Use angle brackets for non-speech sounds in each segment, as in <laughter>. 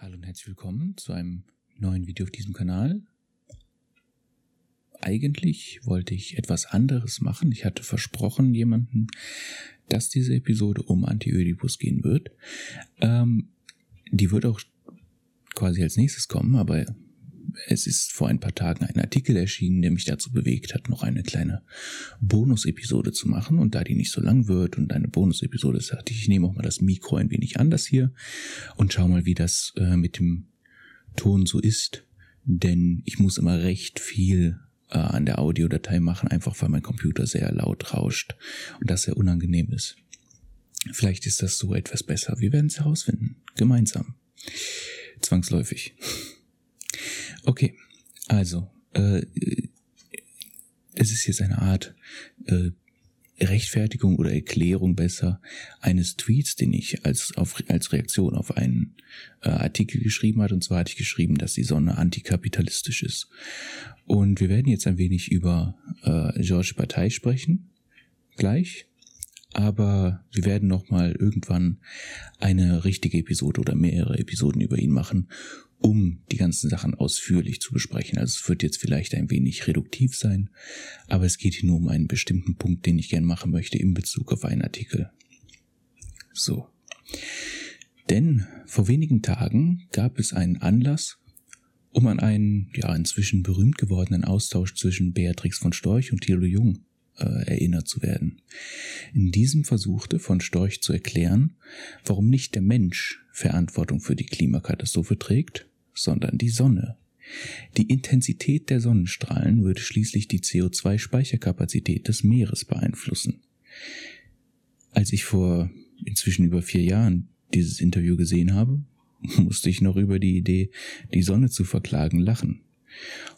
Hallo und herzlich willkommen zu einem neuen Video auf diesem Kanal. Eigentlich wollte ich etwas anderes machen. Ich hatte versprochen jemandem, dass diese Episode um Anti-Ödipus gehen wird. Ähm, die wird auch quasi als nächstes kommen, aber es ist vor ein paar Tagen ein Artikel erschienen, der mich dazu bewegt hat, noch eine kleine Bonus-Episode zu machen. Und da die nicht so lang wird und eine Bonus-Episode ist, dachte ich, ich nehme auch mal das Mikro ein wenig anders hier und schau mal, wie das äh, mit dem Ton so ist. Denn ich muss immer recht viel äh, an der Audiodatei machen, einfach weil mein Computer sehr laut rauscht und das sehr unangenehm ist. Vielleicht ist das so etwas besser. Wir werden es herausfinden. Gemeinsam. Zwangsläufig. Okay, also, äh, es ist jetzt eine Art äh, Rechtfertigung oder Erklärung besser eines Tweets, den ich als, auf, als Reaktion auf einen äh, Artikel geschrieben hat. Und zwar hatte ich geschrieben, dass die Sonne antikapitalistisch ist. Und wir werden jetzt ein wenig über äh, Georges Partei sprechen, gleich. Aber wir werden nochmal irgendwann eine richtige Episode oder mehrere Episoden über ihn machen, um die ganzen Sachen ausführlich zu besprechen. Also es wird jetzt vielleicht ein wenig reduktiv sein, aber es geht hier nur um einen bestimmten Punkt, den ich gern machen möchte in Bezug auf einen Artikel. So. Denn vor wenigen Tagen gab es einen Anlass, um an einen, ja, inzwischen berühmt gewordenen Austausch zwischen Beatrix von Storch und Thilo Jung äh, erinnert zu werden. In diesem versuchte von Storch zu erklären, warum nicht der Mensch Verantwortung für die Klimakatastrophe trägt, sondern die Sonne. Die Intensität der Sonnenstrahlen würde schließlich die CO2-Speicherkapazität des Meeres beeinflussen. Als ich vor inzwischen über vier Jahren dieses Interview gesehen habe, <laughs> musste ich noch über die Idee, die Sonne zu verklagen, lachen.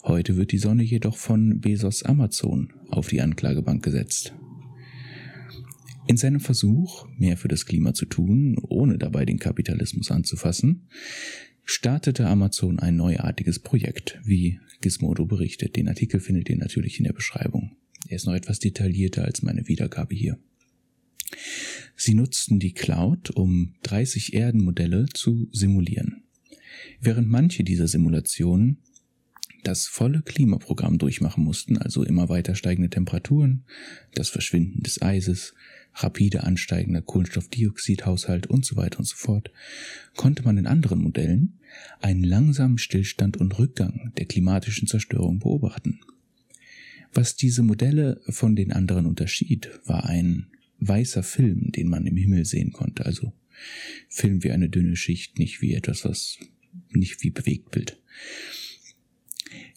Heute wird die Sonne jedoch von Bezos Amazon auf die Anklagebank gesetzt. In seinem Versuch, mehr für das Klima zu tun, ohne dabei den Kapitalismus anzufassen, startete Amazon ein neuartiges Projekt, wie Gizmodo berichtet. Den Artikel findet ihr natürlich in der Beschreibung. Er ist noch etwas detaillierter als meine Wiedergabe hier. Sie nutzten die Cloud, um 30 Erdenmodelle zu simulieren. Während manche dieser Simulationen das volle Klimaprogramm durchmachen mussten, also immer weiter steigende Temperaturen, das Verschwinden des Eises, rapide ansteigender Kohlenstoffdioxidhaushalt und so weiter und so fort, konnte man in anderen Modellen einen langsamen Stillstand und Rückgang der klimatischen Zerstörung beobachten. Was diese Modelle von den anderen unterschied, war ein weißer Film, den man im Himmel sehen konnte, also Film wie eine dünne Schicht, nicht wie etwas, was nicht wie Bewegtbild.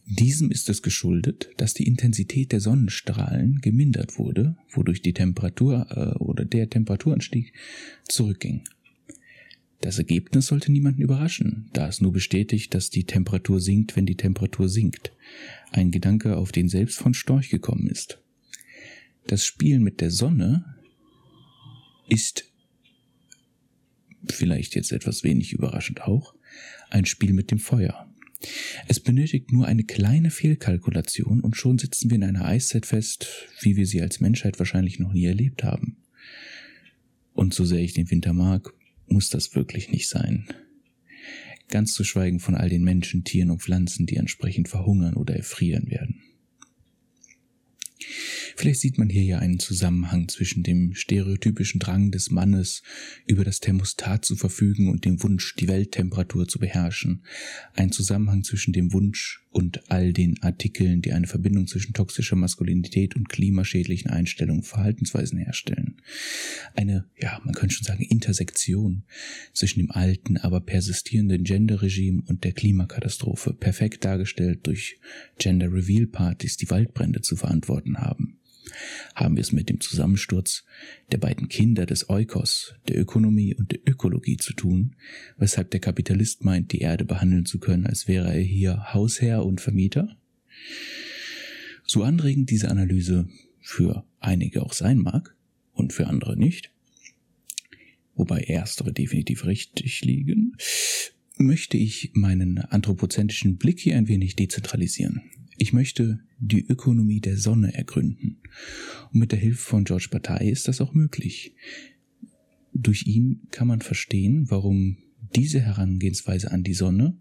Diesem ist es geschuldet, dass die Intensität der Sonnenstrahlen gemindert wurde, wodurch die Temperatur äh, oder der Temperaturanstieg zurückging. Das Ergebnis sollte niemanden überraschen, da es nur bestätigt, dass die Temperatur sinkt, wenn die Temperatur sinkt. Ein Gedanke, auf den selbst von Storch gekommen ist. Das Spielen mit der Sonne ist vielleicht jetzt etwas wenig überraschend auch ein Spiel mit dem Feuer. Es benötigt nur eine kleine Fehlkalkulation und schon sitzen wir in einer Eiszeit fest, wie wir sie als Menschheit wahrscheinlich noch nie erlebt haben. Und so sehr ich den Winter mag, muss das wirklich nicht sein. Ganz zu schweigen von all den Menschen, Tieren und Pflanzen, die entsprechend verhungern oder erfrieren werden. Vielleicht sieht man hier ja einen Zusammenhang zwischen dem stereotypischen Drang des Mannes, über das Thermostat zu verfügen und dem Wunsch, die Welttemperatur zu beherrschen. Ein Zusammenhang zwischen dem Wunsch und all den Artikeln, die eine Verbindung zwischen toxischer Maskulinität und klimaschädlichen Einstellungen, Verhaltensweisen herstellen. Eine, ja, man könnte schon sagen, Intersektion zwischen dem alten, aber persistierenden Gender-Regime und der Klimakatastrophe, perfekt dargestellt durch Gender-Reveal-Partys, die Waldbrände zu verantworten haben haben wir es mit dem Zusammensturz der beiden Kinder des Eukos, der Ökonomie und der Ökologie zu tun, weshalb der Kapitalist meint, die Erde behandeln zu können, als wäre er hier Hausherr und Vermieter? So anregend diese Analyse für einige auch sein mag und für andere nicht, wobei erstere definitiv richtig liegen, möchte ich meinen anthropozentrischen Blick hier ein wenig dezentralisieren. Ich möchte die Ökonomie der Sonne ergründen. Und mit der Hilfe von George Bataille ist das auch möglich. Durch ihn kann man verstehen, warum diese Herangehensweise an die Sonne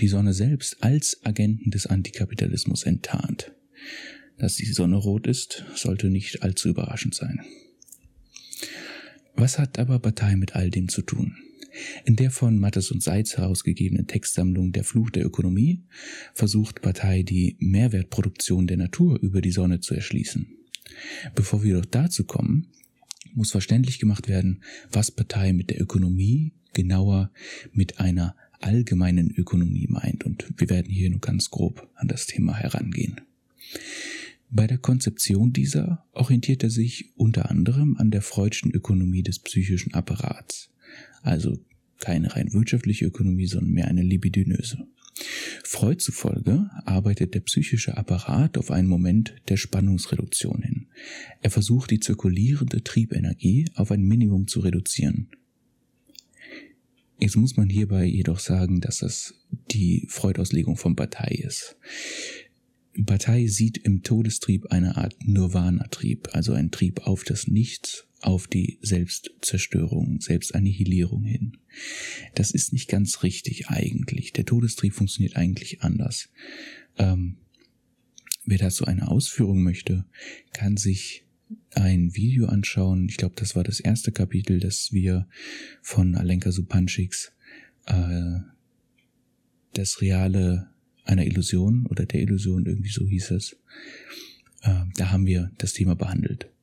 die Sonne selbst als Agenten des Antikapitalismus enttarnt. Dass die Sonne rot ist, sollte nicht allzu überraschend sein. Was hat aber Partei mit all dem zu tun? In der von Mattes und Seitz herausgegebenen Textsammlung Der Fluch der Ökonomie versucht Partei die Mehrwertproduktion der Natur über die Sonne zu erschließen. Bevor wir doch dazu kommen, muss verständlich gemacht werden, was Partei mit der Ökonomie genauer mit einer allgemeinen Ökonomie meint. Und wir werden hier nur ganz grob an das Thema herangehen. Bei der Konzeption dieser orientiert er sich unter anderem an der Freudschen Ökonomie des psychischen Apparats. Also keine rein wirtschaftliche Ökonomie, sondern mehr eine libidinöse. Freud zufolge arbeitet der psychische Apparat auf einen Moment der Spannungsreduktion hin. Er versucht die zirkulierende Triebenergie auf ein Minimum zu reduzieren. Jetzt muss man hierbei jedoch sagen, dass das die Freud-Auslegung von Partei ist. Partei sieht im Todestrieb eine Art Nirvana-Trieb, also ein Trieb auf das Nichts, auf die Selbstzerstörung, Selbstannihilierung hin. Das ist nicht ganz richtig eigentlich. Der Todestrieb funktioniert eigentlich anders. Ähm, wer dazu eine Ausführung möchte, kann sich ein Video anschauen. Ich glaube, das war das erste Kapitel, das wir von Alenka Supancics äh, das Reale einer Illusion oder der Illusion, irgendwie so hieß es. Äh, da haben wir das Thema behandelt.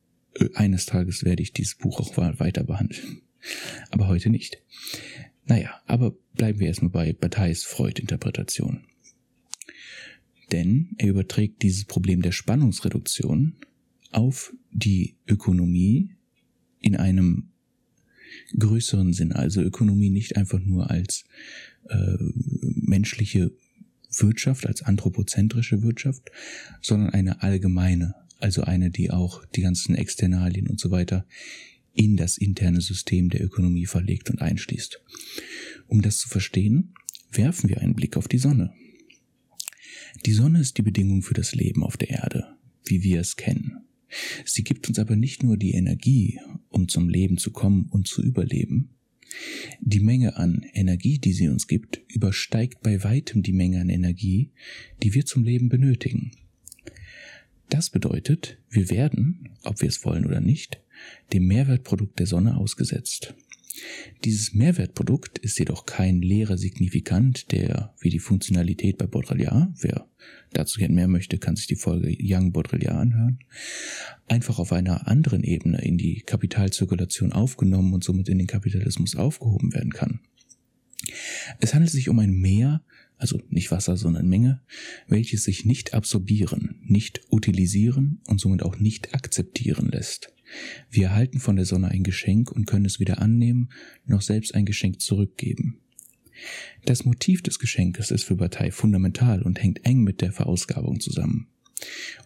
Eines Tages werde ich dieses Buch auch weiter behandeln. Aber heute nicht. Naja, aber bleiben wir erstmal bei Batailles Freud-Interpretation. Denn er überträgt dieses Problem der Spannungsreduktion auf die Ökonomie in einem größeren Sinn. Also Ökonomie nicht einfach nur als äh, menschliche Wirtschaft, als anthropozentrische Wirtschaft, sondern eine allgemeine, also eine, die auch die ganzen Externalien und so weiter in das interne System der Ökonomie verlegt und einschließt. Um das zu verstehen, werfen wir einen Blick auf die Sonne. Die Sonne ist die Bedingung für das Leben auf der Erde, wie wir es kennen. Sie gibt uns aber nicht nur die Energie, um zum Leben zu kommen und zu überleben, die Menge an Energie, die sie uns gibt, übersteigt bei weitem die Menge an Energie, die wir zum Leben benötigen. Das bedeutet, wir werden, ob wir es wollen oder nicht, dem Mehrwertprodukt der Sonne ausgesetzt. Dieses Mehrwertprodukt ist jedoch kein leerer Signifikant, der wie die Funktionalität bei Baudrillard, wer dazu gerne mehr möchte, kann sich die Folge Young Baudrillard anhören, einfach auf einer anderen Ebene in die Kapitalzirkulation aufgenommen und somit in den Kapitalismus aufgehoben werden kann. Es handelt sich um ein Mehr, also nicht Wasser, sondern Menge, welches sich nicht absorbieren, nicht utilisieren und somit auch nicht akzeptieren lässt. Wir erhalten von der Sonne ein Geschenk und können es weder annehmen noch selbst ein Geschenk zurückgeben. Das Motiv des Geschenkes ist für Partei fundamental und hängt eng mit der Verausgabung zusammen.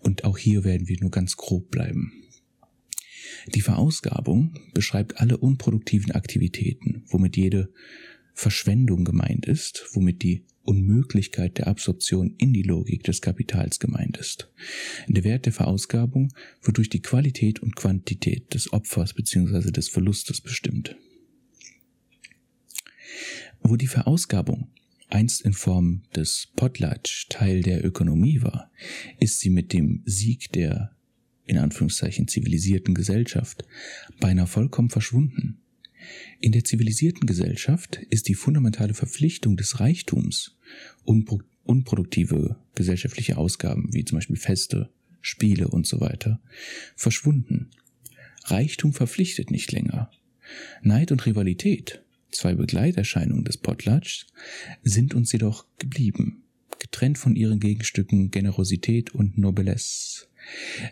Und auch hier werden wir nur ganz grob bleiben. Die Verausgabung beschreibt alle unproduktiven Aktivitäten, womit jede Verschwendung gemeint ist, womit die Unmöglichkeit der Absorption in die Logik des Kapitals gemeint ist. Der Wert der Verausgabung wird durch die Qualität und Quantität des Opfers bzw. des Verlustes bestimmt. Wo die Verausgabung einst in Form des Potlatch Teil der Ökonomie war, ist sie mit dem Sieg der in Anführungszeichen zivilisierten Gesellschaft beinahe vollkommen verschwunden. In der zivilisierten Gesellschaft ist die fundamentale Verpflichtung des Reichtums, unpro unproduktive gesellschaftliche Ausgaben wie zum Beispiel Feste, Spiele und so weiter, verschwunden. Reichtum verpflichtet nicht länger. Neid und Rivalität, zwei Begleiterscheinungen des Potlatchs, sind uns jedoch geblieben, getrennt von ihren Gegenstücken Generosität und Noblesse.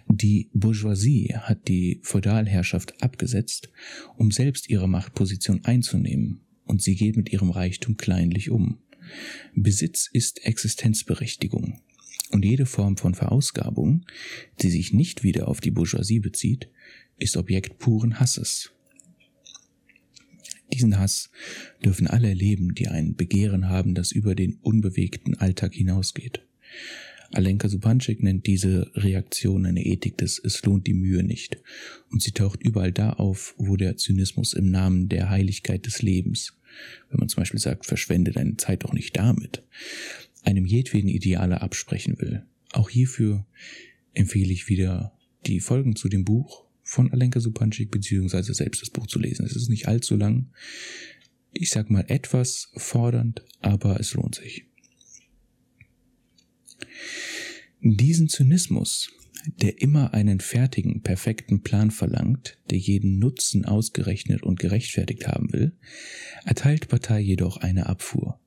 Die Bourgeoisie hat die Feudalherrschaft abgesetzt, um selbst ihre Machtposition einzunehmen, und sie geht mit ihrem Reichtum kleinlich um. Besitz ist Existenzberechtigung, und jede Form von Verausgabung, die sich nicht wieder auf die Bourgeoisie bezieht, ist Objekt puren Hasses. Diesen Hass dürfen alle erleben, die ein Begehren haben, das über den unbewegten Alltag hinausgeht. Alenka Supancik nennt diese Reaktion eine Ethik des Es lohnt die Mühe nicht. Und sie taucht überall da auf, wo der Zynismus im Namen der Heiligkeit des Lebens wenn man zum Beispiel sagt, verschwende deine Zeit doch nicht damit, einem jedweden Ideale absprechen will. Auch hierfür empfehle ich wieder die Folgen zu dem Buch von Alenka Supancic beziehungsweise selbst das Buch zu lesen. Es ist nicht allzu lang. Ich sag mal etwas fordernd, aber es lohnt sich. Diesen Zynismus, der immer einen fertigen, perfekten Plan verlangt, der jeden Nutzen ausgerechnet und gerechtfertigt haben will, erteilt Partei jedoch eine Abfuhr.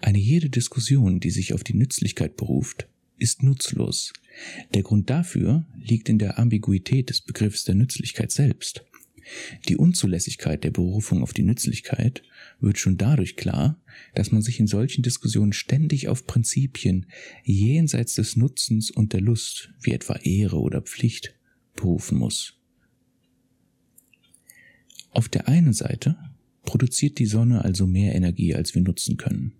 Eine jede Diskussion, die sich auf die Nützlichkeit beruft, ist nutzlos. Der Grund dafür liegt in der Ambiguität des Begriffs der Nützlichkeit selbst. Die Unzulässigkeit der Berufung auf die Nützlichkeit wird schon dadurch klar, dass man sich in solchen Diskussionen ständig auf Prinzipien jenseits des Nutzens und der Lust, wie etwa Ehre oder Pflicht, berufen muss. Auf der einen Seite produziert die Sonne also mehr Energie, als wir nutzen können.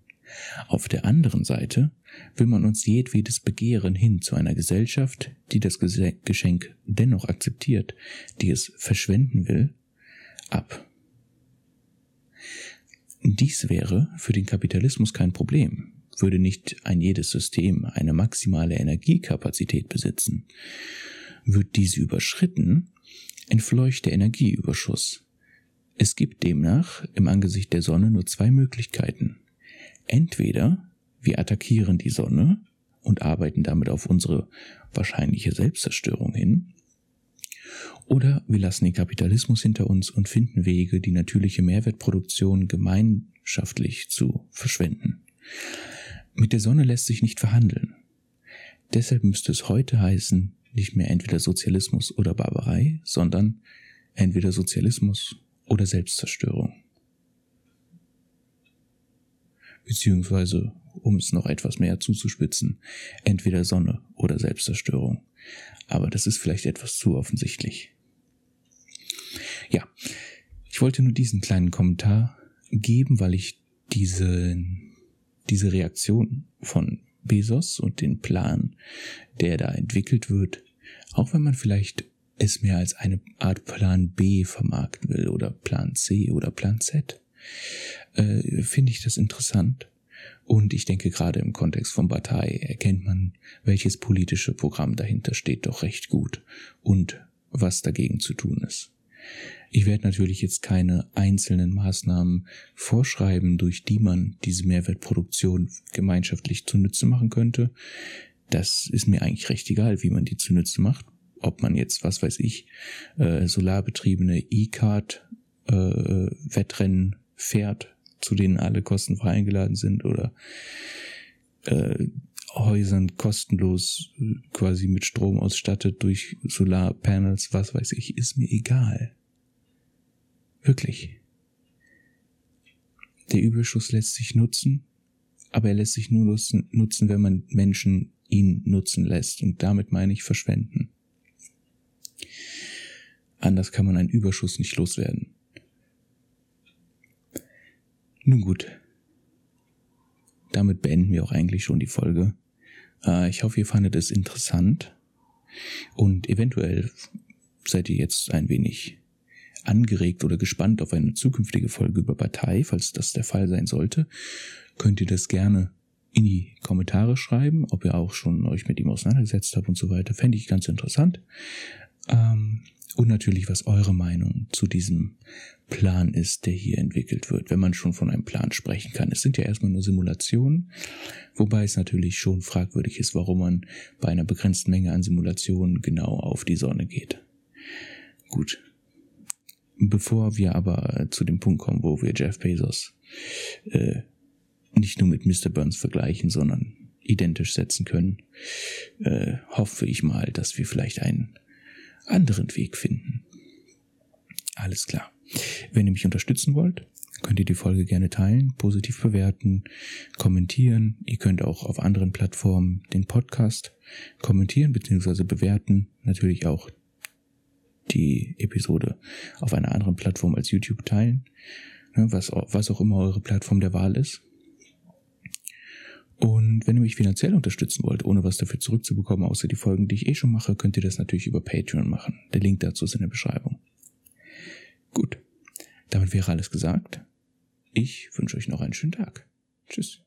Auf der anderen Seite will man uns jedwedes Begehren hin zu einer Gesellschaft, die das Geschenk dennoch akzeptiert, die es verschwenden will, ab. Dies wäre für den Kapitalismus kein Problem, würde nicht ein jedes System eine maximale Energiekapazität besitzen. Wird diese überschritten, entfleucht der Energieüberschuss. Es gibt demnach im Angesicht der Sonne nur zwei Möglichkeiten. Entweder wir attackieren die Sonne und arbeiten damit auf unsere wahrscheinliche Selbstzerstörung hin, oder wir lassen den Kapitalismus hinter uns und finden Wege, die natürliche Mehrwertproduktion gemeinschaftlich zu verschwenden. Mit der Sonne lässt sich nicht verhandeln. Deshalb müsste es heute heißen, nicht mehr entweder Sozialismus oder Barbarei, sondern entweder Sozialismus oder Selbstzerstörung. Beziehungsweise, um es noch etwas mehr zuzuspitzen, entweder Sonne oder Selbstzerstörung. Aber das ist vielleicht etwas zu offensichtlich. Ja, ich wollte nur diesen kleinen Kommentar geben, weil ich diese, diese Reaktion von Bezos und den Plan, der da entwickelt wird, auch wenn man vielleicht es mehr als eine Art Plan B vermarkten will oder Plan C oder Plan Z, äh, finde ich das interessant. Und ich denke, gerade im Kontext von Partei erkennt man, welches politische Programm dahinter steht, doch recht gut und was dagegen zu tun ist. Ich werde natürlich jetzt keine einzelnen Maßnahmen vorschreiben, durch die man diese Mehrwertproduktion gemeinschaftlich zunutze machen könnte. Das ist mir eigentlich recht egal, wie man die zunutze macht. Ob man jetzt, was weiß ich, äh, solarbetriebene E-Card äh, fährt, zu denen alle kostenfrei eingeladen sind oder äh, Häusern kostenlos äh, quasi mit Strom ausstattet durch Solarpanels, was weiß ich, ist mir egal. Wirklich. Der Überschuss lässt sich nutzen, aber er lässt sich nur nutzen, nutzen, wenn man Menschen ihn nutzen lässt. Und damit meine ich verschwenden. Anders kann man einen Überschuss nicht loswerden. Nun gut. Damit beenden wir auch eigentlich schon die Folge. Äh, ich hoffe, ihr fandet es interessant. Und eventuell seid ihr jetzt ein wenig angeregt oder gespannt auf eine zukünftige Folge über Partei, falls das der Fall sein sollte, könnt ihr das gerne in die Kommentare schreiben, ob ihr auch schon euch mit ihm auseinandergesetzt habt und so weiter. Fände ich ganz interessant. Ähm, und natürlich, was eure Meinung zu diesem Plan ist, der hier entwickelt wird, wenn man schon von einem Plan sprechen kann. Es sind ja erstmal nur Simulationen, wobei es natürlich schon fragwürdig ist, warum man bei einer begrenzten Menge an Simulationen genau auf die Sonne geht. Gut, Bevor wir aber zu dem Punkt kommen, wo wir Jeff Bezos äh, nicht nur mit Mr. Burns vergleichen, sondern identisch setzen können, äh, hoffe ich mal, dass wir vielleicht einen anderen Weg finden. Alles klar. Wenn ihr mich unterstützen wollt, könnt ihr die Folge gerne teilen, positiv bewerten, kommentieren. Ihr könnt auch auf anderen Plattformen den Podcast kommentieren bzw. bewerten. Natürlich auch die Episode auf einer anderen Plattform als YouTube teilen, ne, was, was auch immer eure Plattform der Wahl ist. Und wenn ihr mich finanziell unterstützen wollt, ohne was dafür zurückzubekommen, außer die Folgen, die ich eh schon mache, könnt ihr das natürlich über Patreon machen. Der Link dazu ist in der Beschreibung. Gut, damit wäre alles gesagt. Ich wünsche euch noch einen schönen Tag. Tschüss.